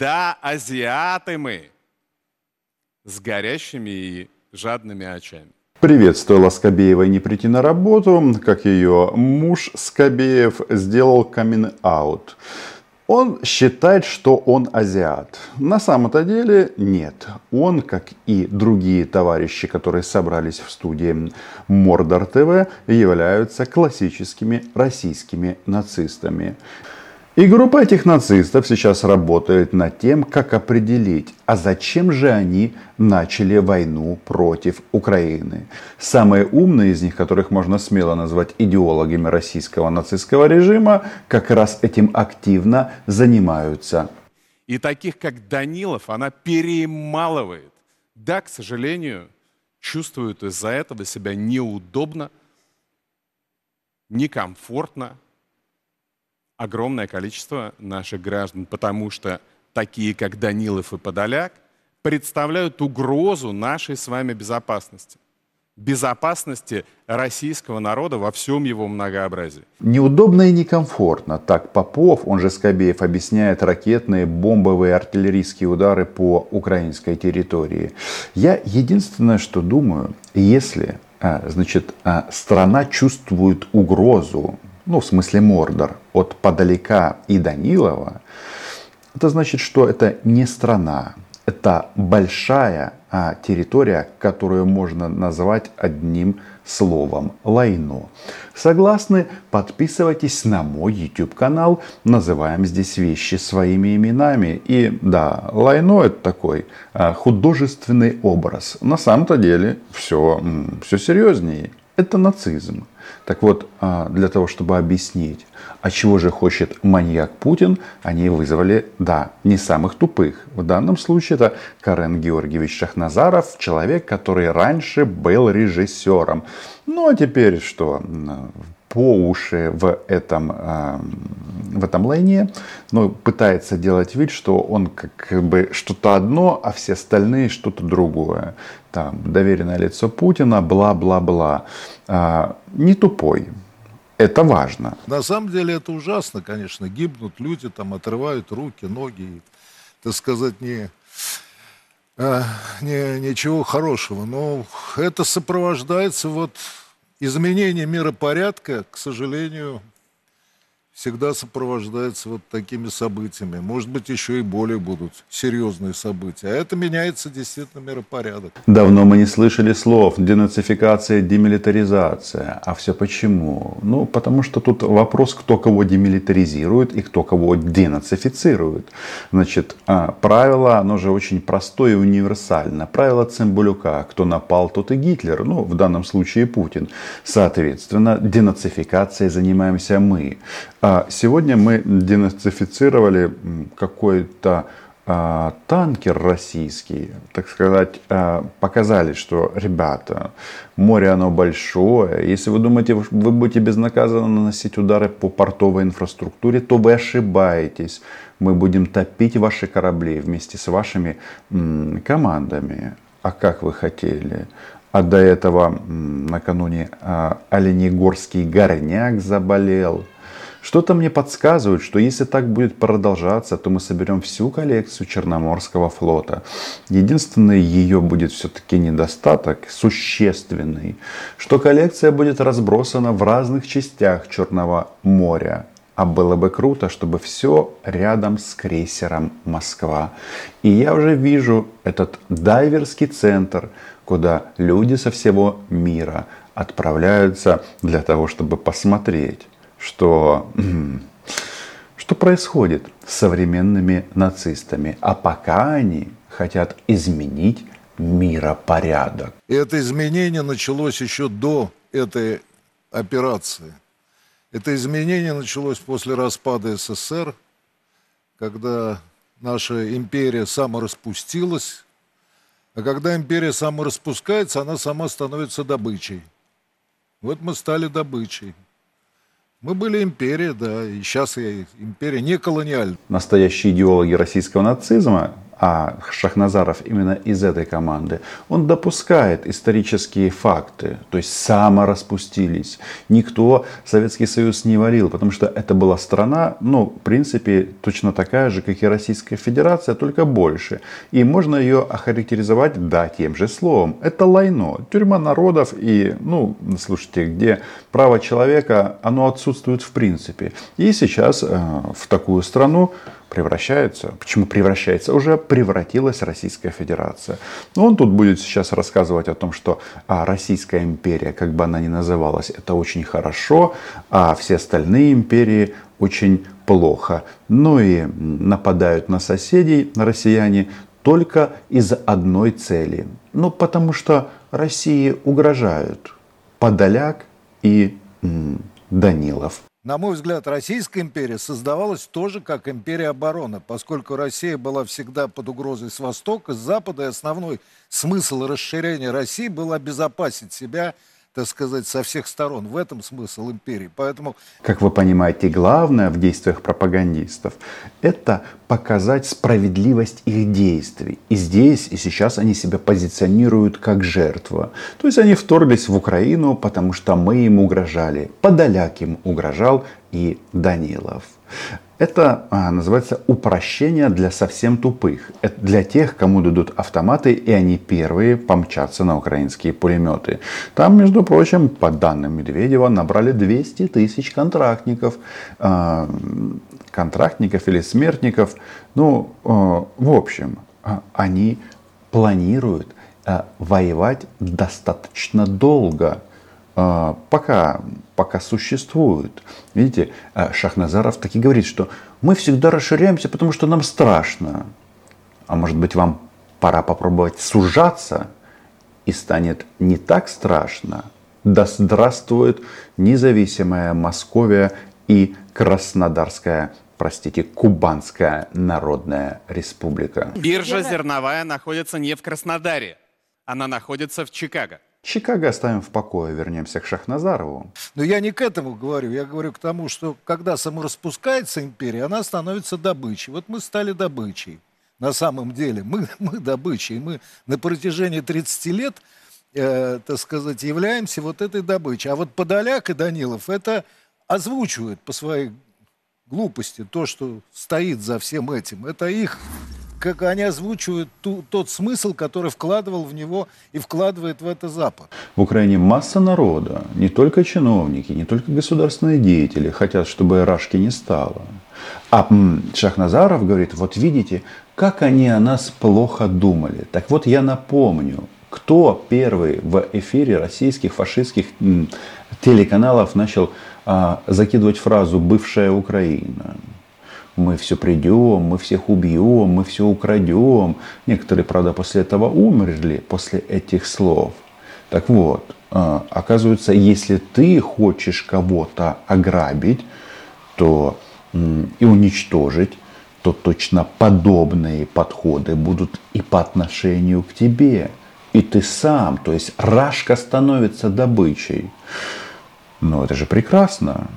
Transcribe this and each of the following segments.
Да, азиаты мы с горящими и жадными очами. Привет, стоило Скобеевой не прийти на работу, как ее муж Скобеев сделал камин-аут. Он считает, что он азиат. На самом-то деле нет. Он, как и другие товарищи, которые собрались в студии Мордор ТВ, являются классическими российскими нацистами. И группа этих нацистов сейчас работает над тем, как определить, а зачем же они начали войну против Украины. Самые умные из них, которых можно смело назвать идеологами российского нацистского режима, как раз этим активно занимаются. И таких, как Данилов, она перемалывает. Да, к сожалению, чувствуют из-за этого себя неудобно, некомфортно, огромное количество наших граждан, потому что такие, как Данилов и Подоляк, представляют угрозу нашей с вами безопасности безопасности российского народа во всем его многообразии. Неудобно и некомфортно. Так Попов, он же Скобеев, объясняет ракетные, бомбовые, артиллерийские удары по украинской территории. Я единственное, что думаю, если а, значит, а, страна чувствует угрозу ну, в смысле Мордор, от Подалека и Данилова, это значит, что это не страна, это большая а, территория, которую можно назвать одним словом Лайно. Согласны? Подписывайтесь на мой YouTube канал. Называем здесь вещи своими именами. И да, Лайно это такой а, художественный образ. На самом-то деле все, все серьезнее. Это нацизм. Так вот, а, для того, чтобы объяснить, а чего же хочет маньяк Путин, они вызвали, да, не самых тупых. В данном случае это Карен Георгиевич Шахназаров, человек, который раньше был режиссером. Ну а теперь что? По уши в этом, а, в этом лайне, но пытается делать вид, что он как бы что-то одно, а все остальные что-то другое. Там, доверенное лицо Путина, бла-бла-бла. А, не тупой. Это важно. На самом деле это ужасно, конечно. Гибнут люди, там отрывают руки, ноги. Так сказать, не, а, не, ничего хорошего. Но это сопровождается вот изменение миропорядка, к сожалению, всегда сопровождается вот такими событиями. Может быть, еще и более будут серьезные события. А это меняется действительно миропорядок. Давно мы не слышали слов денацификация, демилитаризация. А все почему? Ну, потому что тут вопрос, кто кого демилитаризирует и кто кого денацифицирует. Значит, а, правило, оно же очень простое и универсально. Правило Цимбалюка. Кто напал, тот и Гитлер. Ну, в данном случае Путин. Соответственно, денацификацией занимаемся мы. А сегодня мы денацифицировали какой-то а, танкер российский, так сказать, а, показали, что, ребята, море оно большое. Если вы думаете, вы будете безнаказанно наносить удары по портовой инфраструктуре, то вы ошибаетесь. Мы будем топить ваши корабли вместе с вашими командами. А как вы хотели? А до этого накануне Оленегорский горняк заболел. Что-то мне подсказывает, что если так будет продолжаться, то мы соберем всю коллекцию Черноморского флота. Единственный ее будет все-таки недостаток, существенный, что коллекция будет разбросана в разных частях Черного моря. А было бы круто, чтобы все рядом с крейсером Москва. И я уже вижу этот дайверский центр, куда люди со всего мира отправляются для того, чтобы посмотреть что, что происходит с современными нацистами. А пока они хотят изменить миропорядок. Это изменение началось еще до этой операции. Это изменение началось после распада СССР, когда наша империя самораспустилась. А когда империя самораспускается, она сама становится добычей. Вот мы стали добычей. Мы были империя, да, и сейчас я империя не колониальная. Настоящие идеологи российского нацизма, а Шахназаров именно из этой команды, он допускает исторические факты, то есть самораспустились. Никто Советский Союз не варил, потому что это была страна, ну, в принципе, точно такая же, как и Российская Федерация, только больше. И можно ее охарактеризовать, да, тем же словом. Это лайно, тюрьма народов и, ну, слушайте, где право человека, оно отсутствует в принципе. И сейчас э, в такую страну превращается. Почему превращается? Уже превратилась Российская Федерация. Но он тут будет сейчас рассказывать о том, что а, Российская империя, как бы она ни называлась, это очень хорошо, а все остальные империи очень плохо. Ну и нападают на соседей, на россияне, только из одной цели. Ну, потому что России угрожают Подоляк и м, Данилов. На мой взгляд, Российская империя создавалась тоже как империя обороны, поскольку Россия была всегда под угрозой с востока, с запада, и основной смысл расширения России был обезопасить себя так сказать, со всех сторон. В этом смысл империи. Поэтому... Как вы понимаете, главное в действиях пропагандистов – это показать справедливость их действий. И здесь, и сейчас они себя позиционируют как жертва. То есть они вторглись в Украину, потому что мы им угрожали. Подоляк им угрожал и Данилов. Это а, называется упрощение для совсем тупых. Это для тех, кому дадут автоматы, и они первые помчатся на украинские пулеметы. Там, между прочим, по данным Медведева, набрали 200 тысяч контрактников. Э, контрактников или смертников. Ну, э, в общем, э, они планируют э, воевать достаточно долго а, пока, пока существуют. Видите, а, Шахназаров таки говорит, что мы всегда расширяемся, потому что нам страшно. А может быть, вам пора попробовать сужаться, и станет не так страшно. Да здравствует независимая Московия и Краснодарская простите, Кубанская Народная Республика. Биржа зерновая находится не в Краснодаре, она находится в Чикаго. Чикаго оставим в покое, вернемся к Шахназарову. Но я не к этому говорю, я говорю к тому, что когда самораспускается империя, она становится добычей. Вот мы стали добычей. На самом деле мы, мы добычей, мы на протяжении 30 лет, э, так сказать, являемся вот этой добычей. А вот Подоляк и Данилов это озвучивают по своей глупости, то, что стоит за всем этим. Это их как они озвучивают ту, тот смысл, который вкладывал в него и вкладывает в это Запад. В Украине масса народа, не только чиновники, не только государственные деятели хотят, чтобы Рашки не стало. А Шахназаров говорит, вот видите, как они о нас плохо думали. Так вот я напомню, кто первый в эфире российских фашистских телеканалов начал а, закидывать фразу «бывшая Украина» мы все придем, мы всех убьем, мы все украдем. Некоторые, правда, после этого умерли, после этих слов. Так вот, а, оказывается, если ты хочешь кого-то ограбить, то и уничтожить, то точно подобные подходы будут и по отношению к тебе. И ты сам, то есть Рашка становится добычей. Но это же прекрасно.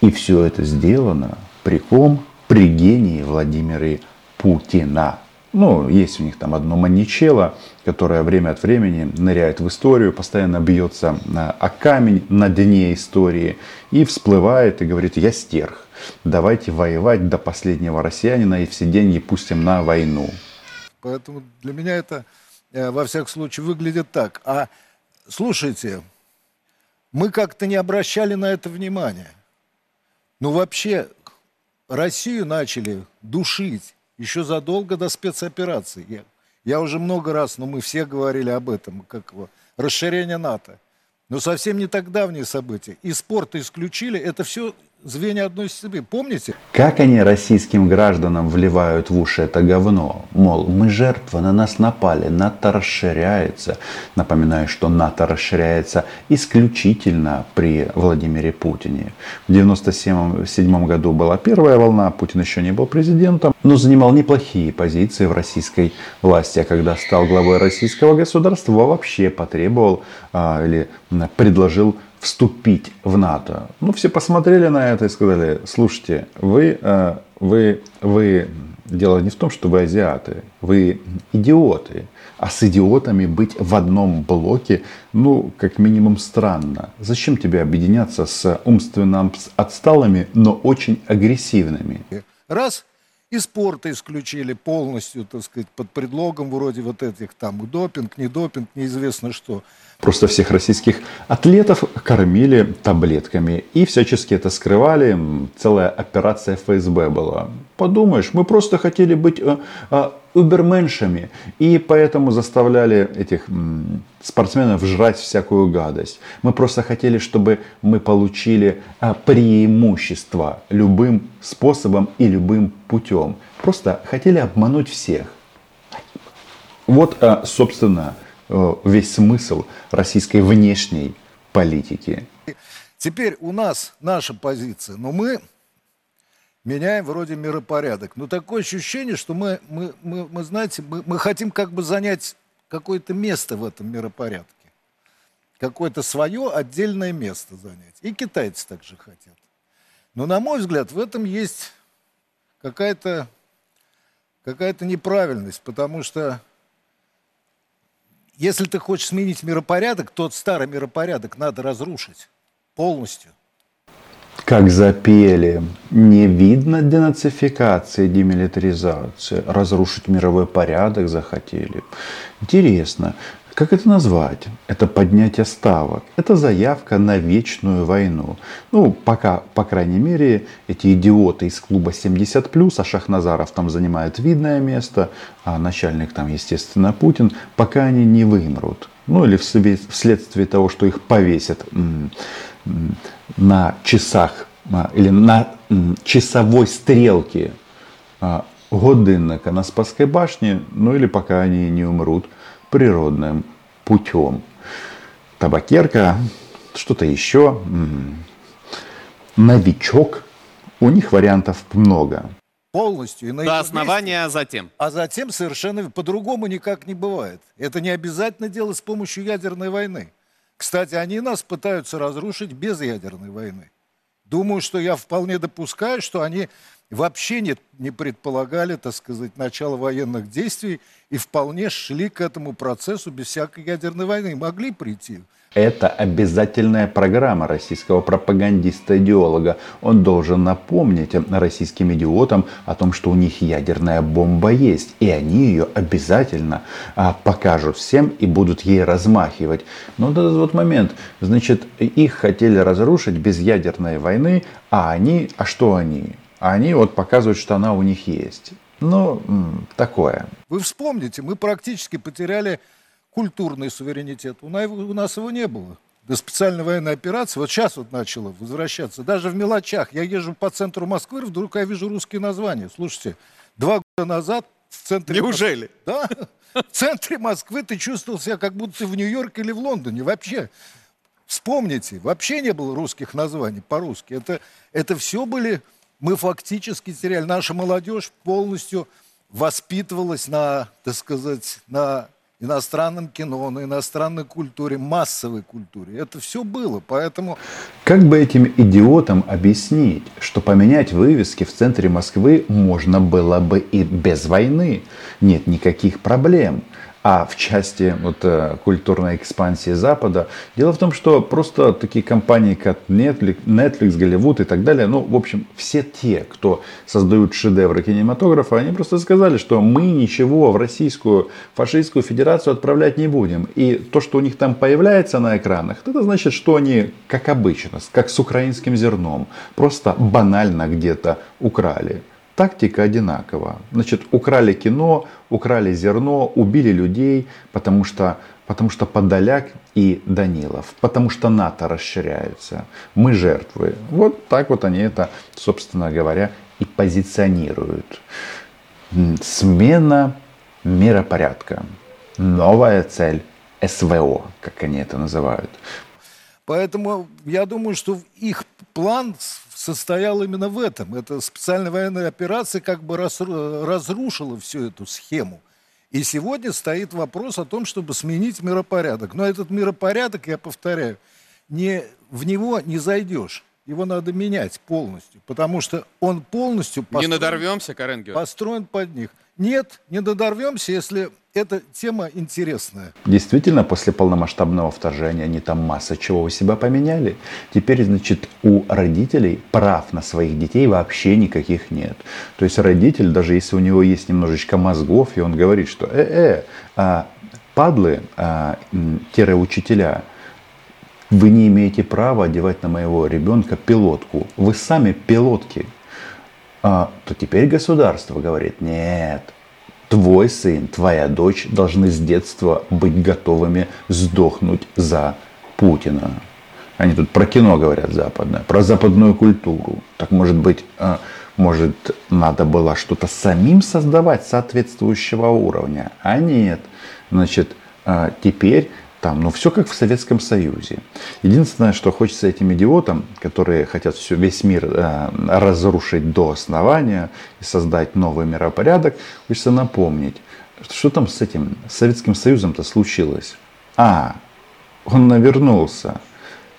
И все это сделано при ком? При гении Владимира Путина. Ну, есть у них там одно маничело, которое время от времени ныряет в историю, постоянно бьется о камень на дне истории и всплывает и говорит, я стерх, давайте воевать до последнего россиянина и все деньги пустим на войну. Поэтому для меня это, э, во всяком случае, выглядит так. А слушайте, мы как-то не обращали на это внимания. Ну, вообще, Россию начали душить еще задолго до спецоперации. Я, я уже много раз, но мы все говорили об этом, как его, расширение НАТО. Но совсем не так давние события. И спорт исключили, это все звенья одной цепи. Помните? Как они российским гражданам вливают в уши это говно? Мол, мы жертвы, на нас напали, НАТО расширяется. Напоминаю, что НАТО расширяется исключительно при Владимире Путине. В 1997 году была первая волна, Путин еще не был президентом, но занимал неплохие позиции в российской власти. А когда стал главой российского государства, вообще потребовал а, или предложил вступить в НАТО. Ну, все посмотрели на это и сказали, слушайте, вы, э, вы, вы Дело не в том, что вы азиаты, вы идиоты. А с идиотами быть в одном блоке, ну, как минимум странно. Зачем тебе объединяться с умственно отсталыми, но очень агрессивными? Раз и спорта исключили полностью, так сказать, под предлогом вроде вот этих там допинг, не допинг, неизвестно что. Просто всех российских атлетов кормили таблетками и всячески это скрывали. Целая операция ФСБ была. Подумаешь, мы просто хотели быть э, э, уберменшами и поэтому заставляли этих спортсменов жрать всякую гадость. Мы просто хотели, чтобы мы получили э, преимущество любым способом и любым путем. Просто хотели обмануть всех. Вот, э, собственно, Э, весь смысл российской внешней политики. Теперь у нас наша позиция, но мы меняем вроде миропорядок. Но такое ощущение, что мы, мы, мы, мы знаете, мы, мы хотим как бы занять какое-то место в этом миропорядке. Какое-то свое отдельное место занять. И китайцы также хотят. Но, на мой взгляд, в этом есть какая-то какая неправильность, потому что если ты хочешь сменить миропорядок, тот старый миропорядок надо разрушить полностью. Как запели, не видно денацификации, демилитаризации, разрушить мировой порядок захотели. Интересно, как это назвать? Это поднятие ставок. Это заявка на вечную войну. Ну, пока, по крайней мере, эти идиоты из клуба 70+, а Шахназаров там занимает видное место, а начальник там, естественно, Путин, пока они не вымрут. Ну, или вследствие того, что их повесят на часах или на часовой стрелке а, годинника на Спасской башне, ну или пока они не умрут природным путем. Табакерка, что-то еще, новичок. У них вариантов много. Полностью. И на До основания, месте. а затем. А затем совершенно по-другому никак не бывает. Это не обязательно делать с помощью ядерной войны. Кстати, они нас пытаются разрушить без ядерной войны. Думаю, что я вполне допускаю, что они вообще не, не предполагали, так сказать, начало военных действий и вполне шли к этому процессу без всякой ядерной войны. Могли прийти. Это обязательная программа российского пропагандиста-идеолога. Он должен напомнить российским идиотам о том, что у них ядерная бомба есть. И они ее обязательно а, покажут всем и будут ей размахивать. Но вот этот вот момент, значит, их хотели разрушить без ядерной войны, а они, а что они? А они вот показывают, что она у них есть. Ну, такое. Вы вспомните, мы практически потеряли культурный суверенитет. У нас его не было. До специальной военной операции, вот сейчас вот начала возвращаться. Даже в мелочах. Я езжу по центру Москвы, вдруг я вижу русские названия. Слушайте, два года назад в центре... Неужели? Москвы, да. В центре Москвы ты чувствовал себя, как будто ты в Нью-Йорке или в Лондоне. Вообще. Вспомните, вообще не было русских названий по-русски. Это, это все были мы фактически теряли. Наша молодежь полностью воспитывалась на, так сказать, на иностранном кино, на иностранной культуре, массовой культуре. Это все было, поэтому... Как бы этим идиотам объяснить, что поменять вывески в центре Москвы можно было бы и без войны? Нет никаких проблем. А в части вот, э, культурной экспансии Запада, дело в том, что просто такие компании, как Netflix, Netflix, Голливуд и так далее, ну, в общем, все те, кто создают шедевры кинематографа, они просто сказали, что мы ничего в Российскую фашистскую федерацию отправлять не будем. И то, что у них там появляется на экранах, это значит, что они, как обычно, как с украинским зерном, просто банально где-то украли тактика одинакова. Значит, украли кино, украли зерно, убили людей, потому что, потому что Подоляк и Данилов, потому что НАТО расширяются. Мы жертвы. Вот так вот они это, собственно говоря, и позиционируют. Смена миропорядка. Новая цель СВО, как они это называют. Поэтому я думаю, что их план состоял именно в этом. Эта специальная военная операция как бы разрушила всю эту схему. И сегодня стоит вопрос о том, чтобы сменить миропорядок. Но этот миропорядок, я повторяю, не, в него не зайдешь. Его надо менять полностью, потому что он полностью Не построен, надорвемся, Карен Георгиевич? построен под них. Нет, не додорвемся, если эта тема интересная. Действительно, после полномасштабного вторжения они там масса чего у себя поменяли. Теперь, значит, у родителей прав на своих детей вообще никаких нет. То есть родитель, даже если у него есть немножечко мозгов, и он говорит, что э-э, а, падлы, а, м, тире учителя, вы не имеете права одевать на моего ребенка пилотку. Вы сами пилотки. А, то теперь государство говорит, нет, твой сын, твоя дочь должны с детства быть готовыми сдохнуть за Путина. Они тут про кино говорят западное, про западную культуру. Так может быть, а, может надо было что-то самим создавать соответствующего уровня? А нет. Значит, а, теперь там, ну все как в Советском Союзе. Единственное, что хочется этим идиотам, которые хотят все, весь мир э, разрушить до основания и создать новый миропорядок, хочется напомнить, что там с этим Советским Союзом-то случилось. А, он навернулся,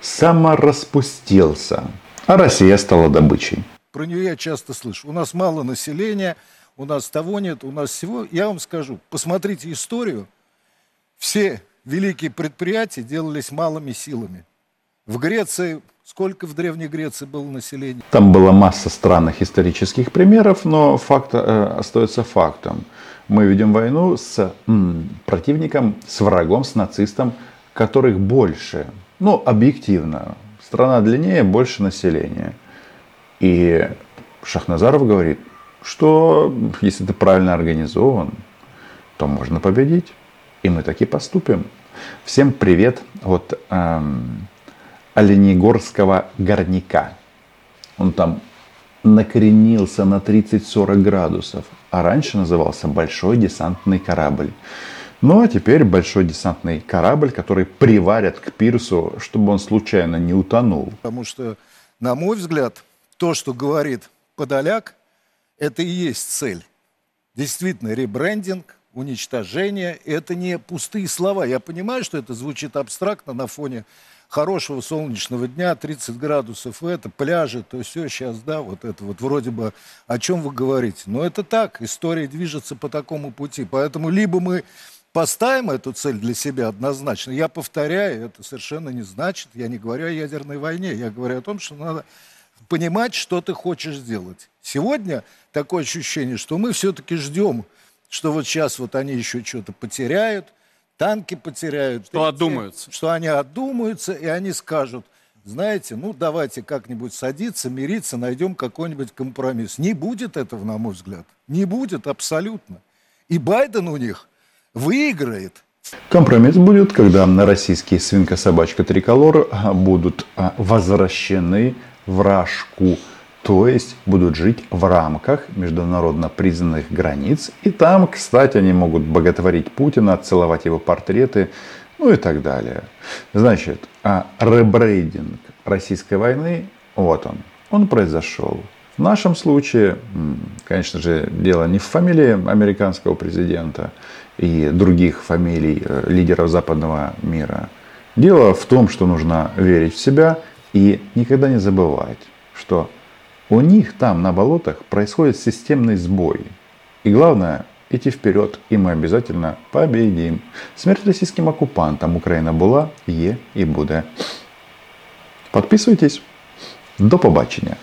самораспустился, а Россия стала добычей. Про нее я часто слышу. У нас мало населения, у нас того нет, у нас всего. Я вам скажу, посмотрите историю. Все великие предприятия делались малыми силами. В Греции, сколько в Древней Греции было населения? Там была масса странных исторических примеров, но факт э, остается фактом. Мы ведем войну с м, противником, с врагом, с нацистом, которых больше. Ну, объективно. Страна длиннее, больше населения. И Шахназаров говорит, что если ты правильно организован, то можно победить. И мы так и поступим. Всем привет от эм, Оленегорского горняка. Он там накренился на 30-40 градусов, а раньше назывался Большой десантный корабль. Ну а теперь большой десантный корабль, который приварят к пирсу, чтобы он случайно не утонул. Потому что, на мой взгляд, то, что говорит Подоляк, это и есть цель. Действительно, ребрендинг, уничтожение – это не пустые слова. Я понимаю, что это звучит абстрактно на фоне хорошего солнечного дня, 30 градусов, это пляжи, то все сейчас, да, вот это вот вроде бы о чем вы говорите. Но это так, история движется по такому пути. Поэтому либо мы поставим эту цель для себя однозначно. Я повторяю, это совершенно не значит, я не говорю о ядерной войне, я говорю о том, что надо понимать, что ты хочешь сделать. Сегодня такое ощущение, что мы все-таки ждем, что вот сейчас вот они еще что-то потеряют, танки потеряют. Что отдумаются. Что они отдумаются, и они скажут, знаете, ну давайте как-нибудь садиться, мириться, найдем какой-нибудь компромисс. Не будет этого, на мой взгляд. Не будет абсолютно. И Байден у них выиграет. Компромисс будет, когда на российские свинка-собачка триколор а, будут а, возвращены в Рашку, то есть будут жить в рамках международно признанных границ. И там, кстати, они могут боготворить Путина, целовать его портреты, ну и так далее. Значит, а ребрейдинг российской войны, вот он, он произошел. В нашем случае, конечно же, дело не в фамилии американского президента и других фамилий э, лидеров западного мира. Дело в том, что нужно верить в себя и никогда не забывать, что у них там на болотах происходит системный сбой. И главное, идти вперед, и мы обязательно победим. Смерть российским оккупантам Украина была, є і буде. Подписывайтесь. До побачення.